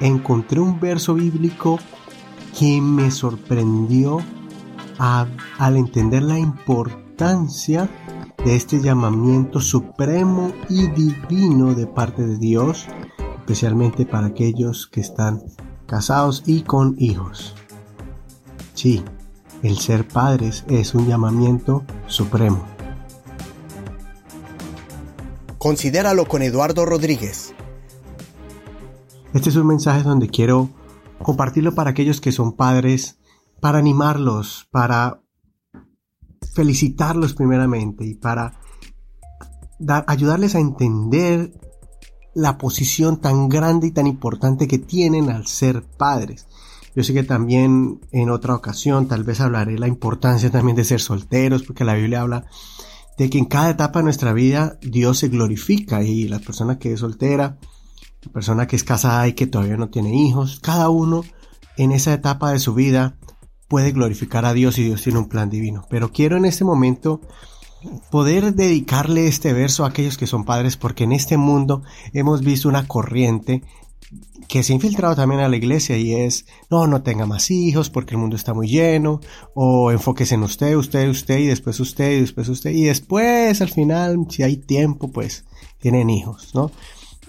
encontré un verso bíblico que me sorprendió al entender la importancia de este llamamiento supremo y divino de parte de Dios, especialmente para aquellos que están casados y con hijos. Sí, el ser padres es un llamamiento supremo. Considéralo con Eduardo Rodríguez. Este es un mensaje donde quiero compartirlo para aquellos que son padres, para animarlos, para felicitarlos primeramente y para ayudarles a entender la posición tan grande y tan importante que tienen al ser padres. Yo sé que también en otra ocasión tal vez hablaré la importancia también de ser solteros, porque la Biblia habla de que en cada etapa de nuestra vida Dios se glorifica y la persona que es soltera, persona que es casada y que todavía no tiene hijos, cada uno en esa etapa de su vida puede glorificar a Dios y Dios tiene un plan divino. Pero quiero en este momento poder dedicarle este verso a aquellos que son padres porque en este mundo hemos visto una corriente que se ha infiltrado también a la iglesia y es, no, no tenga más hijos porque el mundo está muy lleno, o enfóquese en usted, usted, usted, y después usted, y después usted, y después al final, si hay tiempo, pues tienen hijos, ¿no?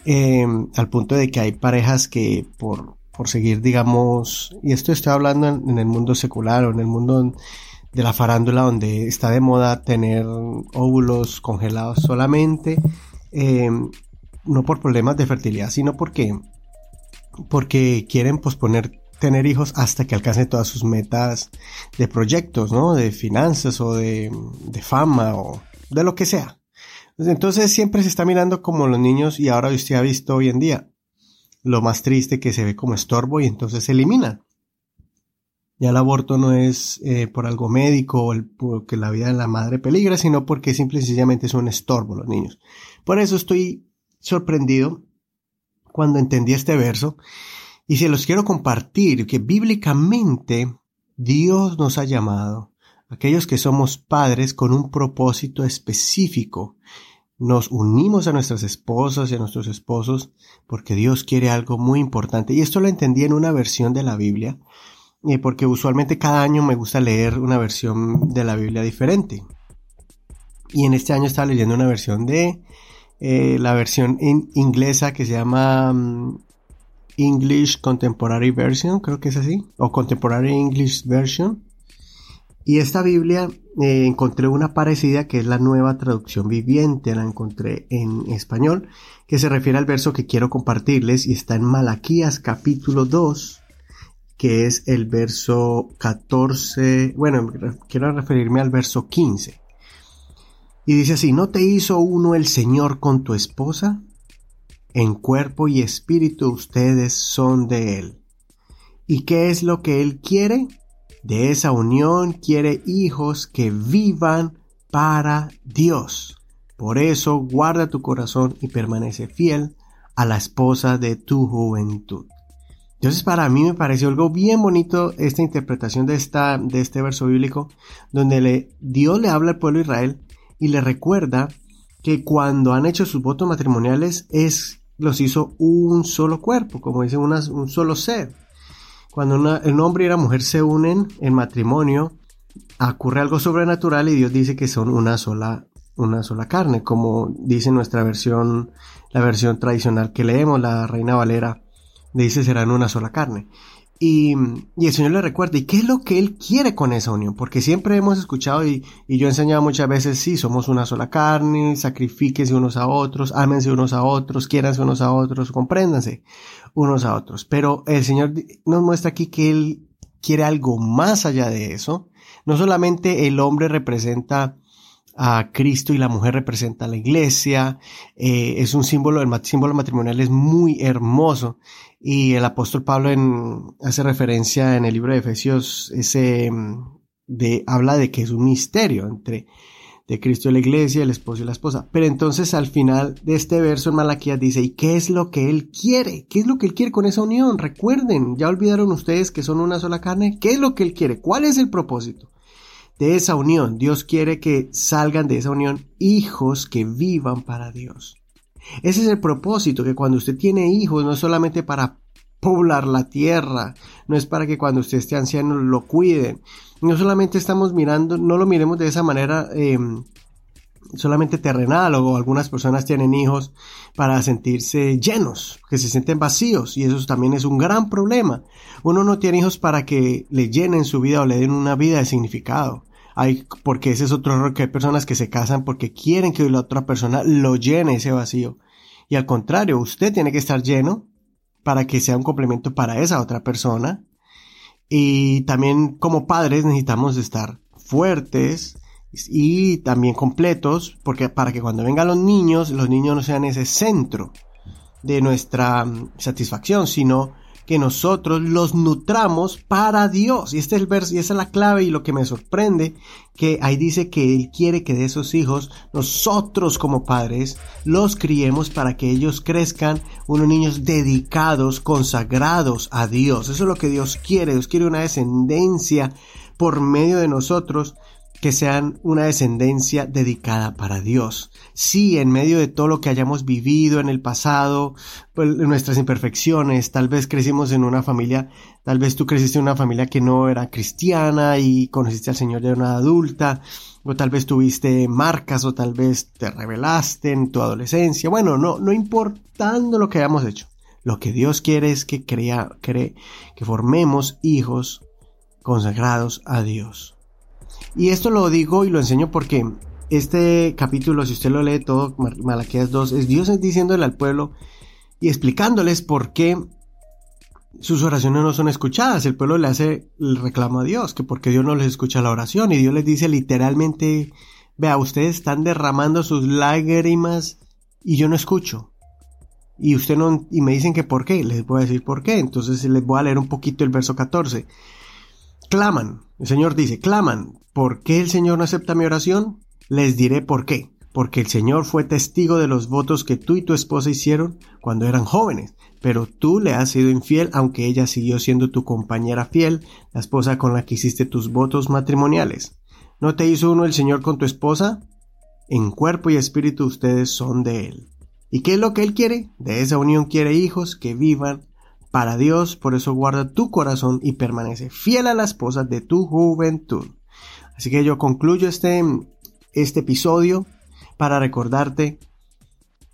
Em, al punto de que hay parejas que por, por seguir, digamos, y esto estoy hablando en, el mundo secular o en el mundo de la farándula donde está de moda tener óvulos congelados solamente, em, no por problemas de fertilidad, sino porque porque quieren posponer tener hijos hasta que alcance todas sus metas de proyectos, ¿no? De finanzas o de, fama o de lo que sea. Entonces siempre se está mirando como los niños y ahora usted ha visto hoy en día lo más triste que se ve como estorbo y entonces se elimina. Ya el aborto no es eh, por algo médico o el, porque la vida de la madre peligra, sino porque simple y sencillamente es un estorbo los niños. Por eso estoy sorprendido cuando entendí este verso y se los quiero compartir que bíblicamente Dios nos ha llamado, aquellos que somos padres, con un propósito específico. Nos unimos a nuestras esposas y a nuestros esposos porque Dios quiere algo muy importante. Y esto lo entendí en una versión de la Biblia, eh, porque usualmente cada año me gusta leer una versión de la Biblia diferente. Y en este año estaba leyendo una versión de eh, la versión en inglesa que se llama mm, English Contemporary Version, creo que es así, o Contemporary English Version. Y esta Biblia eh, encontré una parecida que es la nueva traducción viviente, la encontré en español, que se refiere al verso que quiero compartirles y está en Malaquías capítulo 2, que es el verso 14, bueno, quiero referirme al verso 15. Y dice así, ¿no te hizo uno el Señor con tu esposa? En cuerpo y espíritu ustedes son de Él. ¿Y qué es lo que Él quiere? De esa unión quiere hijos que vivan para Dios. Por eso guarda tu corazón y permanece fiel a la esposa de tu juventud. Entonces para mí me pareció algo bien bonito esta interpretación de, esta, de este verso bíblico donde le, Dios le habla al pueblo de Israel y le recuerda que cuando han hecho sus votos matrimoniales es los hizo un solo cuerpo, como dice un solo ser. Cuando el hombre y la mujer se unen en matrimonio, ocurre algo sobrenatural y Dios dice que son una sola, una sola carne, como dice nuestra versión, la versión tradicional que leemos, la Reina Valera, dice serán una sola carne. Y, el Señor le recuerda, ¿y qué es lo que Él quiere con esa unión? Porque siempre hemos escuchado y, yo he enseñado muchas veces, sí, somos una sola carne, sacrifíquense unos a otros, ámense unos a otros, quiéranse unos a otros, compréndanse unos a otros. Pero el Señor nos muestra aquí que Él quiere algo más allá de eso. No solamente el hombre representa a Cristo y la mujer representa a la iglesia. Eh, es un símbolo, el símbolo matrimonial es muy hermoso. Y el apóstol Pablo hace referencia en el libro de Efesios, ese, de, habla de que es un misterio entre de Cristo y la iglesia, el esposo y la esposa. Pero entonces al final de este verso en Malaquías dice, ¿y qué es lo que él quiere? ¿Qué es lo que él quiere con esa unión? Recuerden, ya olvidaron ustedes que son una sola carne. ¿Qué es lo que él quiere? ¿Cuál es el propósito? De esa unión. Dios quiere que salgan de esa unión hijos que vivan para Dios. Ese es el propósito, que cuando usted tiene hijos no es solamente para poblar la tierra, no es para que cuando usted esté anciano lo cuiden. No solamente estamos mirando, no lo miremos de esa manera em, solamente terrenal o algunas personas tienen hijos para sentirse llenos, que se sienten vacíos y eso también es un gran problema. Uno no tiene hijos para que le llenen su vida o le den una vida de significado. Hay, porque ese es otro error que hay personas que se casan porque quieren que la otra persona lo llene ese vacío. Y al contrario, usted tiene que estar lleno para que sea un complemento para esa otra persona. Y también como padres necesitamos estar fuertes y también completos, porque para que cuando vengan los niños, los niños no sean ese centro de nuestra mm, satisfacción, sino que nosotros los nutramos para Dios. Y este es el verso, y esa es la clave y lo que me sorprende, que ahí dice que Él quiere que de esos hijos, nosotros como padres, los criemos para que ellos crezcan unos niños dedicados, consagrados a Dios. Eso es lo que Dios quiere. Dios quiere una descendencia por medio de nosotros que sean una descendencia dedicada para Dios. Sí, en medio de todo lo que hayamos vivido en el pasado, pues, nuestras imperfecciones, tal vez crecimos en una familia, tal vez tú creciste en una familia que no era cristiana y conociste al Señor de una adulta, o tal vez tuviste marcas, o tal vez te rebelaste en tu adolescencia. Bueno, no, no importando lo que hayamos hecho. Lo que Dios quiere es que crea, cree, que formemos hijos consagrados a Dios. Y esto lo digo y lo enseño porque este capítulo, si usted lo lee todo, Malaquías 2, es Dios diciéndole al pueblo y explicándoles por qué sus oraciones no son escuchadas. El pueblo le hace el reclamo a Dios, que porque Dios no les escucha la oración. Y Dios les dice literalmente, vea, ustedes están derramando sus lágrimas y yo no escucho. Y usted no, y me dicen que por qué, les voy a decir por qué. Entonces les voy a leer un poquito el verso 14. Claman, el Señor dice, claman, ¿por qué el Señor no acepta mi oración? Les diré por qué. Porque el Señor fue testigo de los votos que tú y tu esposa hicieron cuando eran jóvenes, pero tú le has sido infiel aunque ella siguió siendo tu compañera fiel, la esposa con la que hiciste tus votos matrimoniales. ¿No te hizo uno el Señor con tu esposa? En cuerpo y espíritu ustedes son de Él. ¿Y qué es lo que Él quiere? De esa unión quiere hijos que vivan para Dios, por eso guarda tu corazón y permanece fiel a la esposa de tu juventud. Así que yo concluyo este, este episodio para recordarte,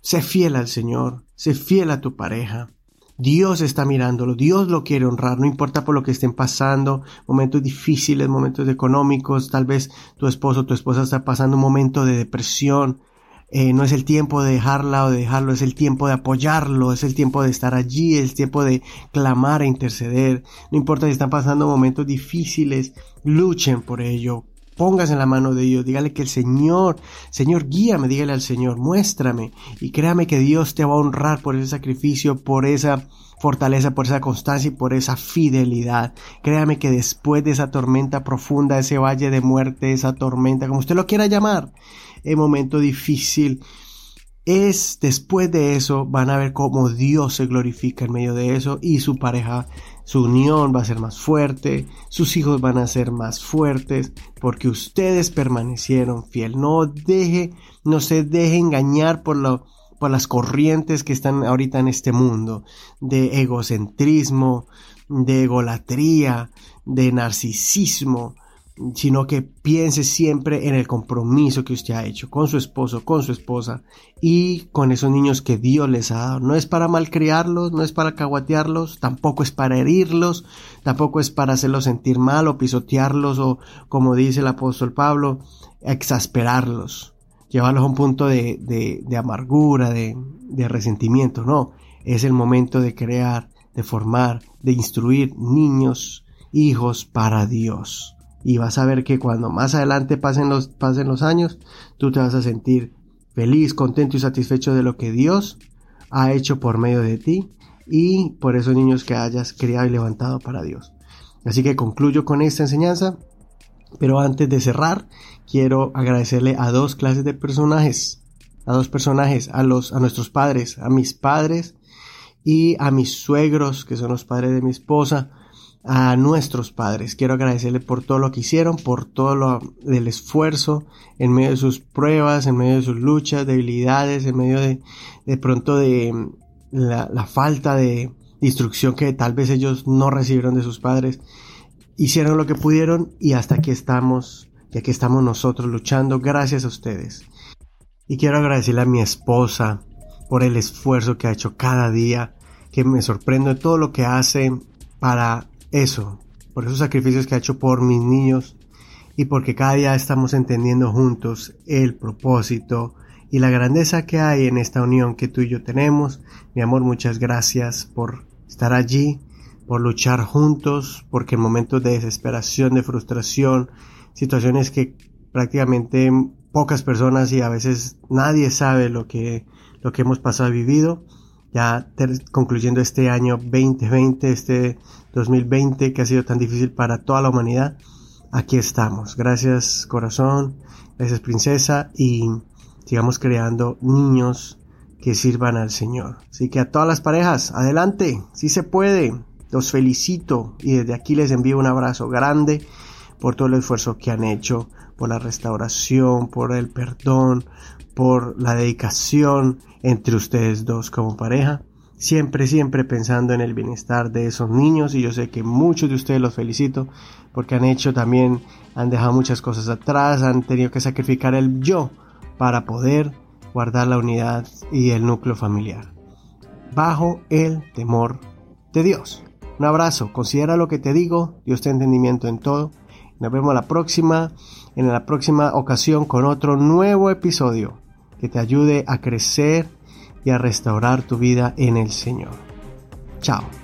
sé fiel al Señor, sé fiel a tu pareja. Dios está mirándolo, Dios lo quiere honrar, no importa por lo que estén pasando, momentos difíciles, momentos económicos, tal vez tu esposo o tu esposa está pasando un momento de depresión, eh, no es el tiempo de dejarla o de dejarlo, es el tiempo de apoyarlo, es el tiempo de estar allí, es el tiempo de clamar e interceder. No importa si están pasando momentos difíciles, luchen por ello. Póngase en la mano de Dios, dígale que el Señor, Señor, guíame, dígale al Señor, muéstrame y créame que Dios te va a honrar por ese sacrificio, por esa fortaleza, por esa constancia y por esa fidelidad. Créame que después de esa tormenta profunda, ese valle de muerte, esa tormenta, como usted lo quiera llamar, el momento difícil, es después de eso van a ver cómo Dios se glorifica en medio de eso y su pareja, su unión va a ser más fuerte, sus hijos van a ser más fuertes porque ustedes permanecieron fiel. No deje, no se deje engañar por lo, las corrientes que están ahorita en este mundo de egocentrismo, de egolatría, de narcisismo, sino que piense siempre en el compromiso que usted ha hecho con su esposo, con su esposa y con esos niños que Dios les ha dado. No es para malcriarlos, no es para caguatearlos, tampoco es para herirlos, tampoco es para hacerlos sentir mal o pisotearlos o, como dice el apóstol Pablo, exasperarlos, llevarlos a un punto de, de, amargura, de, resentimiento. No, es el momento de crear, de formar, de instruir niños, hijos para Dios y vas a ver que cuando más adelante pasen los, pasen los años, tú te vas a sentir feliz, contento y satisfecho de lo que Dios ha hecho por medio de ti y por esos niños que hayas criado y levantado para Dios. Así que concluyo con esta enseñanza, pero antes de cerrar, quiero agradecerle a dos clases de personajes, a dos personajes, a los, a nuestros padres, a mis padres y a mis suegros, que son los padres de mi esposa, a nuestros padres. Quiero agradecerle por todo lo que hicieron, por todo lo, el esfuerzo en medio de sus pruebas, en medio de sus luchas, debilidades, en medio de, de pronto de la, falta de, instrucción que tal vez ellos no recibieron de sus padres, hicieron lo que pudieron y hasta aquí estamos, y aquí estamos nosotros luchando gracias a ustedes. Y quiero agradecerle a mi esposa por el esfuerzo que ha hecho cada día, que me sorprende todo lo que hace para eso, por esos sacrificios que ha hecho por mis niños y porque cada día estamos entendiendo juntos el propósito y la grandeza que hay en esta unión que tú y yo tenemos. Mi amor, muchas gracias por estar allí, por luchar juntos, porque en momentos de desesperación, de frustración, situaciones que prácticamente pocas personas y a veces nadie sabe lo que, lo que hemos pasado y vivido. Ya concluyendo este año 2020, este 2020 que ha sido tan difícil para toda la humanidad, aquí estamos. Gracias corazón, gracias princesa y sigamos creando niños que sirvan al Señor. Así que a todas las parejas, adelante, si se puede. Los felicito y desde aquí les envío un abrazo grande por todo el esfuerzo que han hecho, por la restauración, por el perdón, por la dedicación entre ustedes dos como pareja. Siempre, siempre pensando en el bienestar de esos niños y yo sé que muchos de ustedes los felicito porque han hecho también, han dejado muchas cosas atrás, han tenido que sacrificar el yo para poder guardar la unidad y el núcleo familiar. Bajo el temor de Dios. Un abrazo, considera lo que te digo, Dios te entendimiento en todo. Nos vemos la próxima, en la próxima ocasión con otro nuevo episodio que te ayude a crecer y a restaurar tu vida en el Señor. Chao.